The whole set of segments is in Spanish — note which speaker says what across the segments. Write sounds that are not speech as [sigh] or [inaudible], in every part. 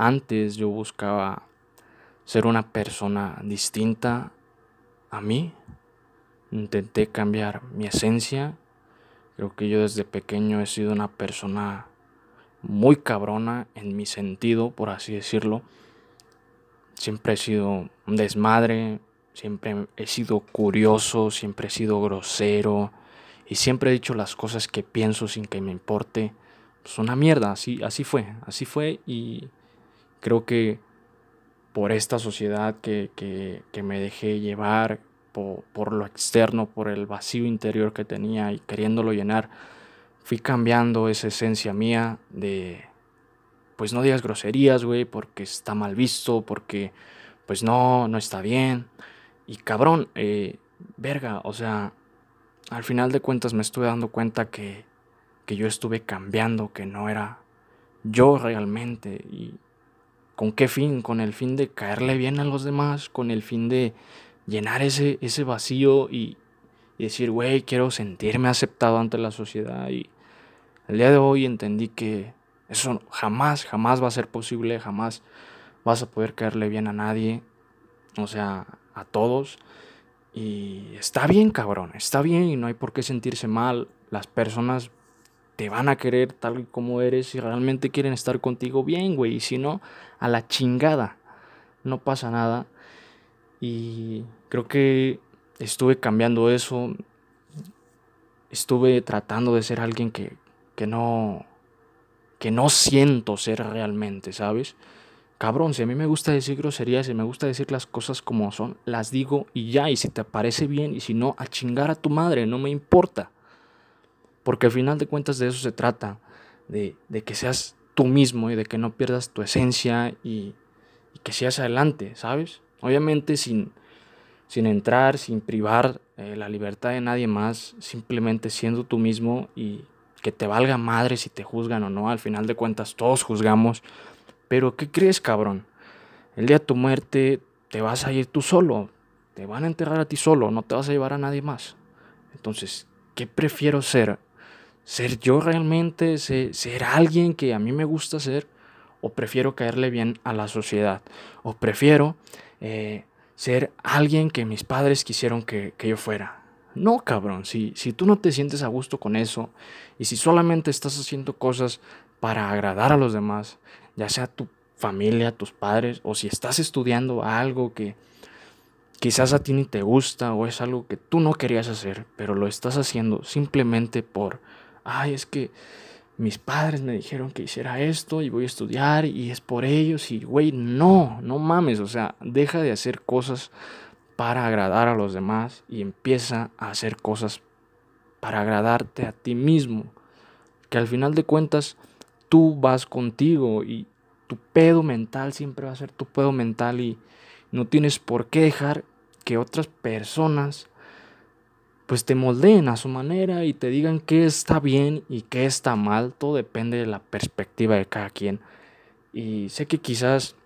Speaker 1: Antes yo buscaba ser una persona distinta a mí. Intenté cambiar mi esencia. Creo que yo desde pequeño he sido una persona muy cabrona en mi sentido, por así decirlo. Siempre he sido un desmadre, siempre he sido curioso, siempre he sido grosero y siempre he dicho las cosas que pienso sin que me importe. Es una mierda, así, así fue, así fue y creo que por esta sociedad que, que, me dejé llevar, por, por, lo externo, por el vacío interior que tenía y queriéndolo llenar, fui cambiando esa esencia mía de, pues no digas groserías, güey, porque está mal visto, porque pues no, no está bien. Y cabrón, eh, verga, o sea, al final de cuentas me estuve dando cuenta que, que yo estuve cambiando, que no era yo realmente. Y con qué fin, con el fin de caerle bien a los demás, con el fin de llenar ese, ese vacío y, y decir, güey, quiero sentirme aceptado ante la sociedad. Y el día de hoy entendí que eso jamás, jamás va a ser posible, jamás vas a poder caerle bien a nadie, o sea, a todos. Y está bien, cabrón, está bien y no hay por qué sentirse mal. Las personas te van a querer tal y como eres y realmente quieren estar contigo bien, güey. Y si no, a la chingada. No pasa nada. Y creo que estuve cambiando eso. Estuve tratando de ser alguien que, que no que no siento ser realmente, ¿sabes? Cabrón, si a mí me gusta decir groserías, si me gusta decir las cosas como son, las digo y ya, y si te parece bien, y si no, a chingar a tu madre, no me importa. Porque al final de cuentas de eso se trata, de, de que seas tú mismo y de que no pierdas tu esencia y, que seas adelante, ¿sabes? Obviamente sin, sin entrar, sin privar eh, la libertad de nadie más, simplemente siendo tú mismo y que te valga madre si te juzgan o no, al final de cuentas todos juzgamos. Pero ¿qué crees, cabrón? El día de tu muerte te vas a ir tú solo, te van a enterrar a ti solo, no te vas a llevar a nadie más. Entonces, ¿qué prefiero ser? ¿Ser yo realmente? ¿Ser, alguien que a mí me gusta ser? ¿O prefiero caerle bien a la sociedad? ¿O prefiero eh, ser alguien que mis padres quisieron que, que yo fuera? No, cabrón, si, si tú no te sientes a gusto con eso y si solamente estás haciendo cosas para agradar a los demás, ya sea tu familia, tus padres, o si estás estudiando algo que quizás a ti ni te gusta o es algo que tú no querías hacer, pero lo estás haciendo simplemente por, ay, es que mis padres me dijeron que hiciera esto y voy a estudiar y es por ellos y, güey, no, no mames, o sea, deja de hacer cosas para agradar a los demás y empieza a hacer cosas para agradarte a ti mismo. Que al final de cuentas tú vas contigo y tu pedo mental siempre va a ser tu pedo mental y no tienes por qué dejar que otras personas pues te moldeen a su manera y te digan qué está bien y qué está mal. Todo depende de la perspectiva de cada quien. Y sé que quizás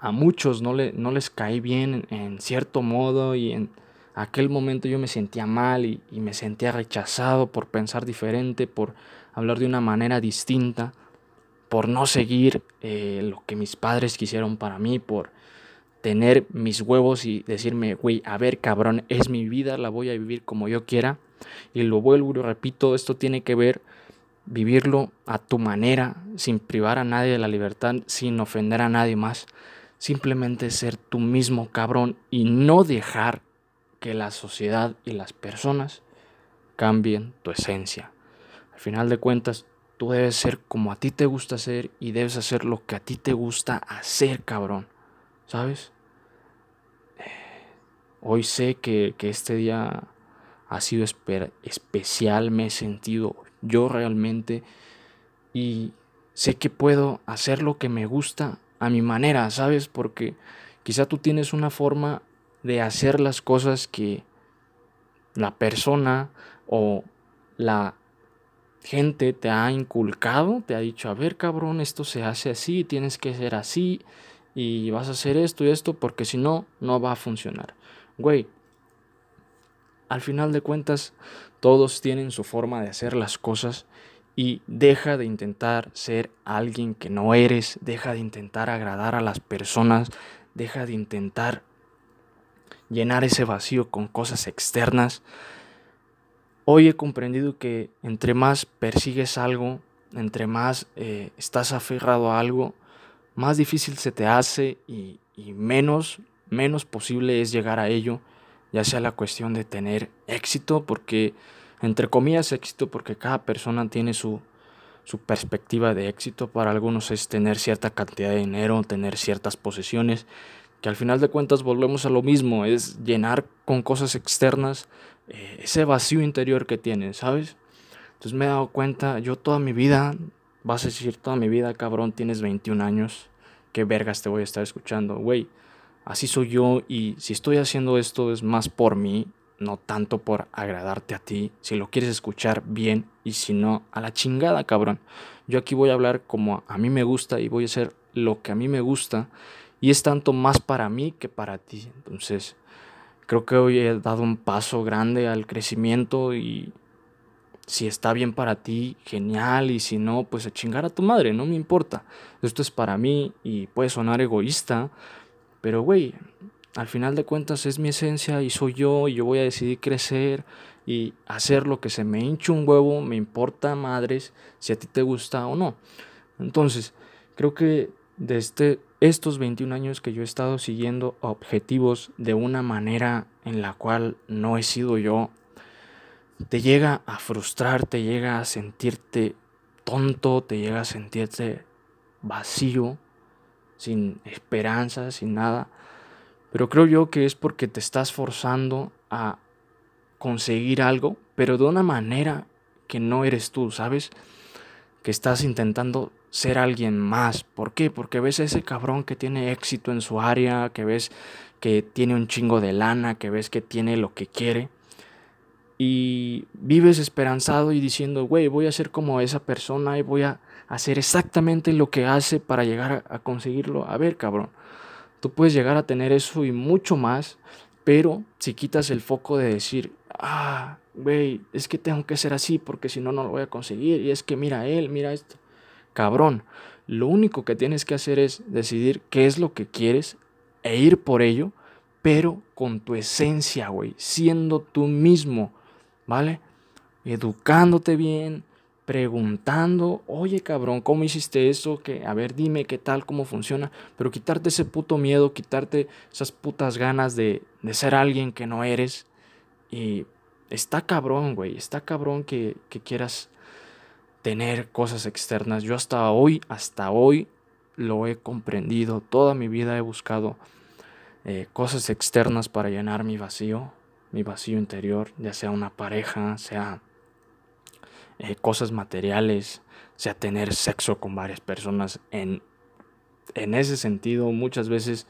Speaker 1: a muchos no, le, no les caí bien en, cierto modo y en aquel momento yo me sentía mal y, me sentía rechazado por pensar diferente, por hablar de una manera distinta, por no seguir eh, lo que mis padres quisieron para mí, por tener mis huevos y decirme, güey, a ver cabrón, es mi vida, la voy a vivir como yo quiera. Y lo vuelvo y lo repito, esto tiene que ver vivirlo a tu manera, sin privar a nadie de la libertad, sin ofender a nadie más simplemente ser tú mismo cabrón y no dejar que la sociedad y las personas cambien tu esencia. Al final de cuentas, tú debes ser como a ti te gusta ser y debes hacer lo que a ti te gusta hacer, cabrón. ¿Sabes? Hoy sé que, que este día ha sido especial, me he sentido yo realmente y sé que puedo hacer lo que me gusta a mi manera, ¿sabes? Porque quizá tú tienes una forma de hacer las cosas que la persona o la gente te ha inculcado, te ha dicho, a ver cabrón, esto se hace así, tienes que ser así y vas a hacer esto y esto porque si no, no va a funcionar. Güey, al final de cuentas todos tienen su forma de hacer las cosas y deja de intentar ser alguien que no eres, deja de intentar agradar a las personas, deja de intentar llenar ese vacío con cosas externas. Hoy he comprendido que entre más persigues algo, entre más eh, estás aferrado a algo, más difícil se te hace y, y menos, menos posible es llegar a ello, ya sea la cuestión de tener éxito, porque, entre comillas, éxito, porque cada persona tiene su, su perspectiva de éxito. Para algunos es tener cierta cantidad de dinero, tener ciertas posesiones, que al final de cuentas volvemos a lo mismo, es llenar con cosas externas eh, ese vacío interior que tienes, ¿sabes? Entonces me he dado cuenta, yo toda mi vida, vas a decir toda mi vida, cabrón, tienes 21 años, qué vergas te voy a estar escuchando, güey, así soy yo y si estoy haciendo esto es más por mí, no tanto por agradarte a ti, si lo quieres escuchar bien y si no, a la chingada, cabrón. Yo aquí voy a hablar como a mí me gusta y voy a hacer lo que a mí me gusta y es tanto más para mí que para ti. Entonces, creo que hoy he dado un paso grande al crecimiento y si está bien para ti, genial, y si no, pues a chingar a tu madre, no me importa. Esto es para mí y puede sonar egoísta, pero güey, al final de cuentas es mi esencia y soy yo y yo voy a decidir crecer y hacer lo que se me hinche un huevo, me importa madres si a ti te gusta o no. Entonces, creo que desde estos 21 años que yo he estado siguiendo objetivos de una manera en la cual no he sido yo, te llega a frustrar, te llega a sentirte tonto, te llega a sentirte vacío, sin esperanza, sin nada. Pero creo yo que es porque te estás forzando a conseguir algo, pero de una manera que no eres tú, ¿sabes? Que estás intentando ser alguien más. ¿Por qué? Porque ves a ese cabrón que tiene éxito en su área, que ves que tiene un chingo de lana, que ves que tiene lo que quiere. Y vives esperanzado y diciendo, güey, voy a ser como esa persona y voy a hacer exactamente lo que hace para llegar a, conseguirlo. A ver, cabrón, tú puedes llegar a tener eso y mucho más, pero si quitas el foco de decir, ah, güey, es que tengo que ser así porque si no, no lo voy a conseguir. Y es que mira él, mira esto cabrón. Lo único que tienes que hacer es decidir qué es lo que quieres e ir por ello, pero con tu esencia, güey, siendo tú mismo, ¿vale? Educándote bien, preguntando, oye cabrón, ¿cómo hiciste eso? Que, a ver, dime qué tal, cómo funciona, pero quitarte ese puto miedo, quitarte esas putas ganas de, de ser alguien que no eres. Y está cabrón, güey, está cabrón que, que quieras tener cosas externas. Yo hasta hoy, hasta hoy lo he comprendido. Toda mi vida he buscado eh, cosas externas para llenar mi vacío, mi vacío interior, ya sea una pareja, sea eh, cosas materiales, sea tener sexo con varias personas. En, en ese sentido, muchas veces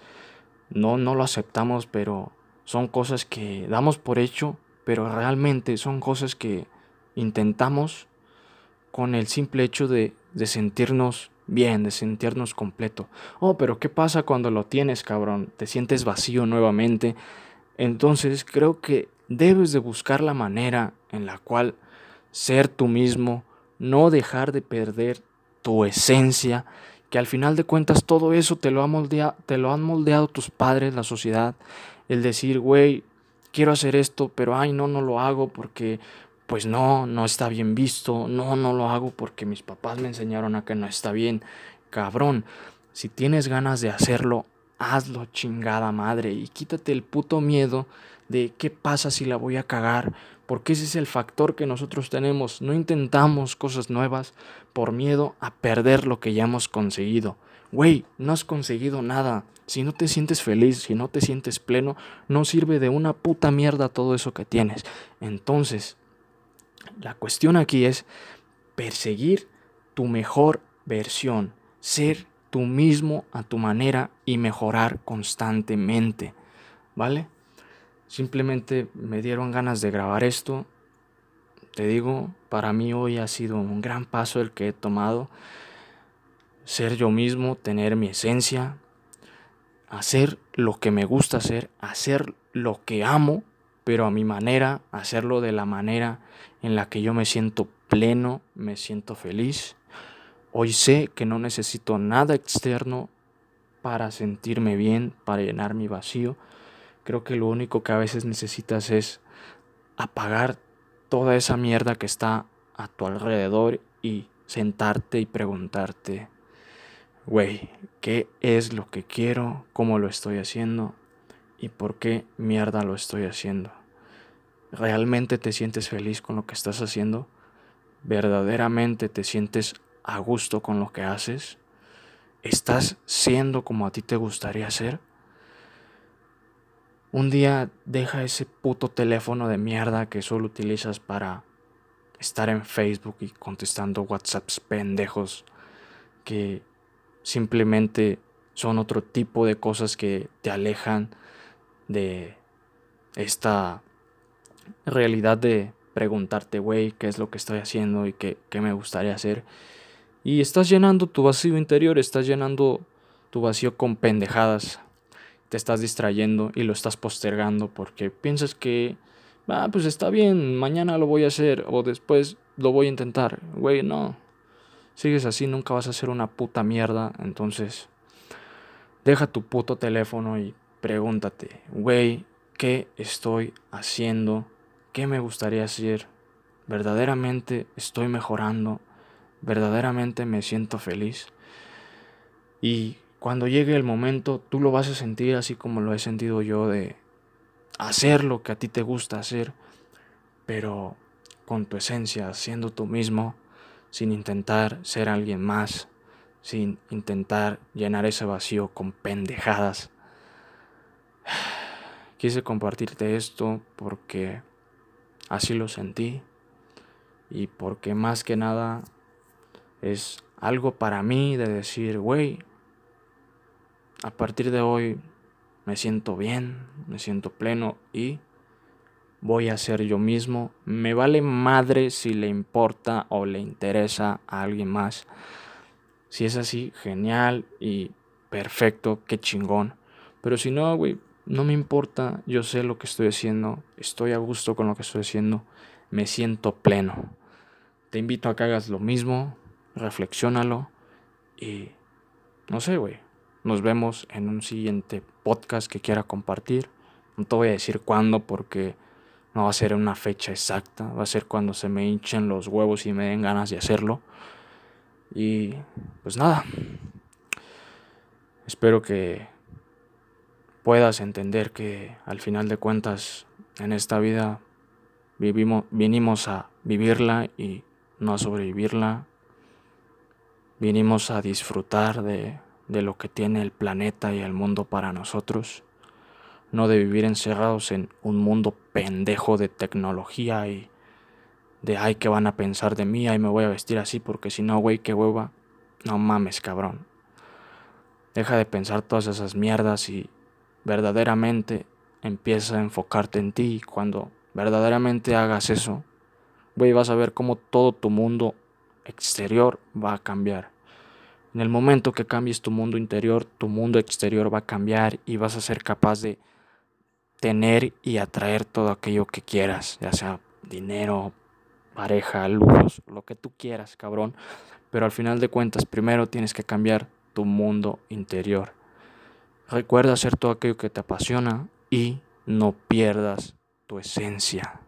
Speaker 1: no, no lo aceptamos, pero son cosas que damos por hecho, pero realmente son cosas que intentamos con el simple hecho de, de sentirnos bien, de sentirnos completo. Oh, pero ¿qué pasa cuando lo tienes, cabrón? Te sientes vacío nuevamente. Entonces creo que debes de buscar la manera en la cual ser tú mismo, no dejar de perder tu esencia, que al final de cuentas todo eso te lo, ha te lo han moldeado tus padres, la sociedad, el decir, güey, quiero hacer esto, pero ay, no, no lo hago porque pues no, no está bien visto, no, no lo hago porque mis papás me enseñaron a que no está bien. Cabrón, si tienes ganas de hacerlo, hazlo chingada madre y quítate el puto miedo de qué pasa si la voy a cagar, porque ese es el factor que nosotros tenemos. No intentamos cosas nuevas por miedo a perder lo que ya hemos conseguido. Güey, no has conseguido nada. Si no te sientes feliz, si no te sientes pleno, no sirve de una puta mierda todo eso que tienes. Entonces, la cuestión aquí es perseguir tu mejor versión, ser tú mismo a tu manera y mejorar constantemente, ¿vale? Simplemente me dieron ganas de grabar esto. Te digo, para mí hoy ha sido un gran paso el que he tomado. Ser yo mismo, tener mi esencia, hacer lo que me gusta hacer, hacer lo que amo pero a mi manera, hacerlo de la manera en la que yo me siento pleno, me siento feliz. Hoy sé que no necesito nada externo para sentirme bien, para llenar mi vacío. Creo que lo único que a veces necesitas es apagar toda esa mierda que está a tu alrededor y sentarte y preguntarte, güey, ¿qué es lo que quiero? ¿Cómo lo estoy haciendo? ¿Y por qué mierda lo estoy haciendo? ¿Realmente te sientes feliz con lo que estás haciendo? ¿Verdaderamente te sientes a gusto con lo que haces? ¿Estás siendo como a ti te gustaría ser? Un día deja ese puto teléfono de mierda que solo utilizas para estar en Facebook y contestando WhatsApps pendejos que simplemente son otro tipo de cosas que te alejan de esta realidad de preguntarte, güey, qué es lo que estoy haciendo y qué, qué me gustaría hacer. Y estás llenando tu vacío interior, estás llenando tu vacío con pendejadas. Te estás distrayendo y lo estás postergando porque piensas que, ah, pues está bien, mañana lo voy a hacer o después lo voy a intentar. Güey, no. Sigues así, nunca vas a hacer una puta mierda. Entonces, deja tu puto teléfono y pregúntate, güey, ¿qué estoy haciendo? ¿Qué me gustaría hacer? ¿Verdaderamente estoy mejorando? ¿Verdaderamente me siento feliz? Y cuando llegue el momento, tú lo vas a sentir así como lo he sentido yo de hacer lo que a ti te gusta hacer, pero con tu esencia, siendo tú mismo, sin intentar ser alguien más, sin intentar llenar ese vacío con pendejadas. [sighs] Quise compartirte esto porque así lo sentí y porque más que nada es algo para mí de decir, güey, a partir de hoy me siento bien, me siento pleno y voy a ser yo mismo. Me vale madre si le importa o le interesa a alguien más. Si es así, genial y perfecto, qué chingón. Pero si no, güey, no me importa, yo sé lo que estoy haciendo, estoy a gusto con lo que estoy haciendo, me siento pleno. Te invito a que hagas lo mismo, reflexiónalo y no sé, güey. Nos vemos en un siguiente podcast que quiera compartir. No te voy a decir cuándo porque no va a ser una fecha exacta, va a ser cuando se me hinchen los huevos y me den ganas de hacerlo. Y pues nada. Espero que puedas entender que al final de cuentas en esta vida vivimos, vinimos a vivirla y no a sobrevivirla. Vinimos a disfrutar de, de lo que tiene el planeta y el mundo para nosotros, no de vivir encerrados en un mundo pendejo de tecnología y de ay que van a pensar de mí, ay me voy a vestir así porque si no, güey, qué hueva. No mames, cabrón. Deja de pensar todas esas mierdas y verdaderamente empieza a enfocarte en ti cuando verdaderamente hagas eso, güey, vas a ver cómo todo tu mundo exterior va a cambiar. En el momento que cambies tu mundo interior, tu mundo exterior va a cambiar y vas a ser capaz de tener y atraer todo aquello que quieras, ya sea dinero, pareja, lujos, lo que tú quieras, cabrón. Pero al final de cuentas, primero tienes que cambiar tu mundo interior. Recuerda hacer todo aquello que te apasiona y no pierdas tu esencia.